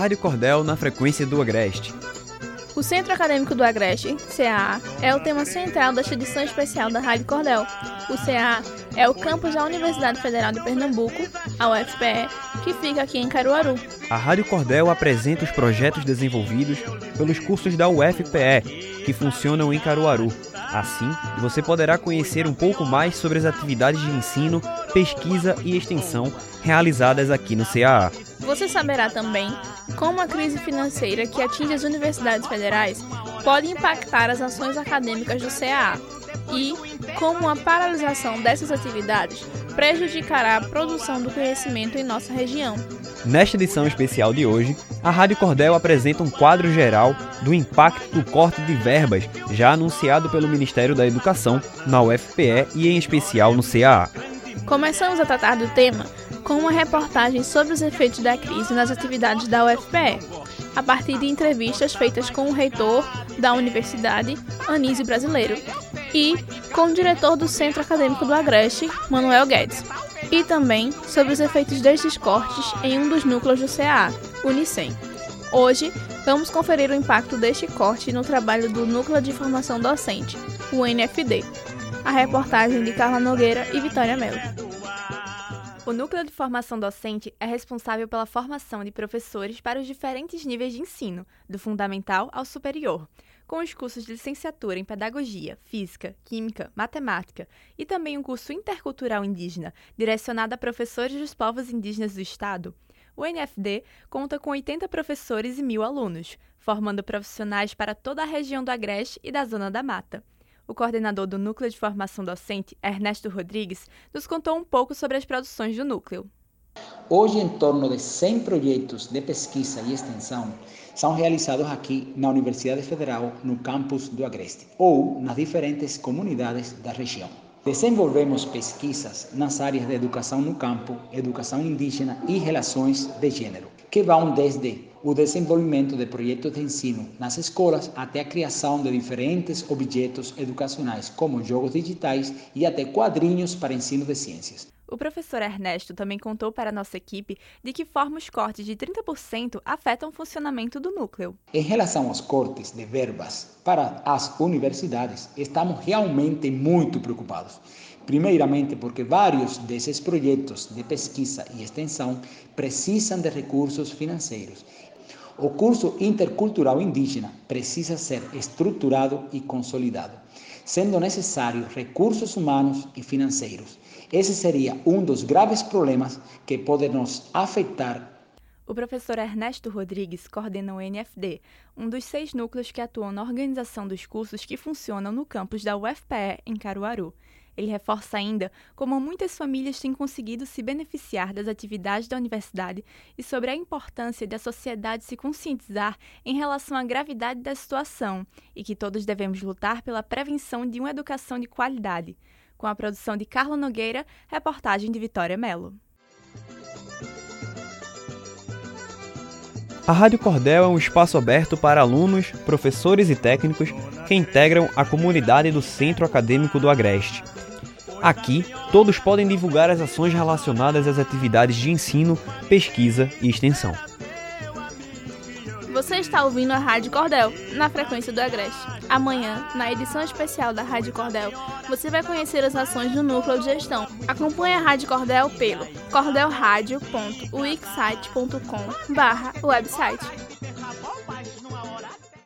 Rádio Cordel na frequência do Agreste. O Centro Acadêmico do Agreste, CAA, é o tema central desta edição especial da Rádio Cordel. O CAA é o campus da Universidade Federal de Pernambuco, a UFPE, que fica aqui em Caruaru. A Rádio Cordel apresenta os projetos desenvolvidos pelos cursos da UFPE, que funcionam em Caruaru. Assim, você poderá conhecer um pouco mais sobre as atividades de ensino, pesquisa e extensão realizadas aqui no CAA. Você saberá também como a crise financeira que atinge as universidades federais pode impactar as ações acadêmicas do CAA e como a paralisação dessas atividades prejudicará a produção do conhecimento em nossa região. Nesta edição especial de hoje, a Rádio Cordel apresenta um quadro geral do impacto do corte de verbas já anunciado pelo Ministério da Educação na UFPE e em especial no CAA. Começamos a tratar do tema com uma reportagem sobre os efeitos da crise nas atividades da UFPE, a partir de entrevistas feitas com o reitor da universidade, Anísio Brasileiro, e com o diretor do Centro Acadêmico do Agreste, Manuel Guedes, e também sobre os efeitos destes cortes em um dos núcleos do CA, Unicem. Hoje, vamos conferir o impacto deste corte no trabalho do Núcleo de Formação Docente, o NFD. A reportagem de Carla Nogueira e Vitória Mello. O Núcleo de Formação Docente é responsável pela formação de professores para os diferentes níveis de ensino, do fundamental ao superior, com os cursos de licenciatura em Pedagogia, Física, Química, Matemática e também um curso intercultural indígena, direcionado a professores dos povos indígenas do Estado. O NFD conta com 80 professores e mil alunos, formando profissionais para toda a região do Agreste e da Zona da Mata. O coordenador do Núcleo de Formação Docente, Ernesto Rodrigues, nos contou um pouco sobre as produções do núcleo. Hoje, em torno de 100 projetos de pesquisa e extensão são realizados aqui na Universidade Federal, no campus do Agreste, ou nas diferentes comunidades da região. Desenvolvemos pesquisas nas áreas de educação no campo, educação indígena e relações de gênero, que vão desde o desenvolvimento de projetos de ensino nas escolas até a criação de diferentes objetos educacionais, como jogos digitais e até quadrinhos para ensino de ciências. O professor Ernesto também contou para a nossa equipe de que forma os cortes de 30% afetam o funcionamento do núcleo. Em relação aos cortes de verbas para as universidades, estamos realmente muito preocupados. Primeiramente, porque vários desses projetos de pesquisa e extensão precisam de recursos financeiros. O curso intercultural indígena precisa ser estruturado e consolidado, sendo necessários recursos humanos e financeiros esse seria um dos graves problemas que pode nos afetar. O professor Ernesto Rodrigues coordena o NFD, um dos seis núcleos que atuam na organização dos cursos que funcionam no campus da UFPE em Caruaru. Ele reforça ainda como muitas famílias têm conseguido se beneficiar das atividades da universidade e sobre a importância da sociedade se conscientizar em relação à gravidade da situação e que todos devemos lutar pela prevenção de uma educação de qualidade com a produção de Carla Nogueira, reportagem de Vitória Melo. A Rádio Cordel é um espaço aberto para alunos, professores e técnicos que integram a comunidade do Centro Acadêmico do Agreste. Aqui, todos podem divulgar as ações relacionadas às atividades de ensino, pesquisa e extensão. Você está ouvindo a Rádio Cordel, na frequência do Agreste. Amanhã, na edição especial da Rádio Cordel, você vai conhecer as ações do Núcleo de Gestão. Acompanhe a Rádio Cordel pelo cordelradio.wixsite.com barra website.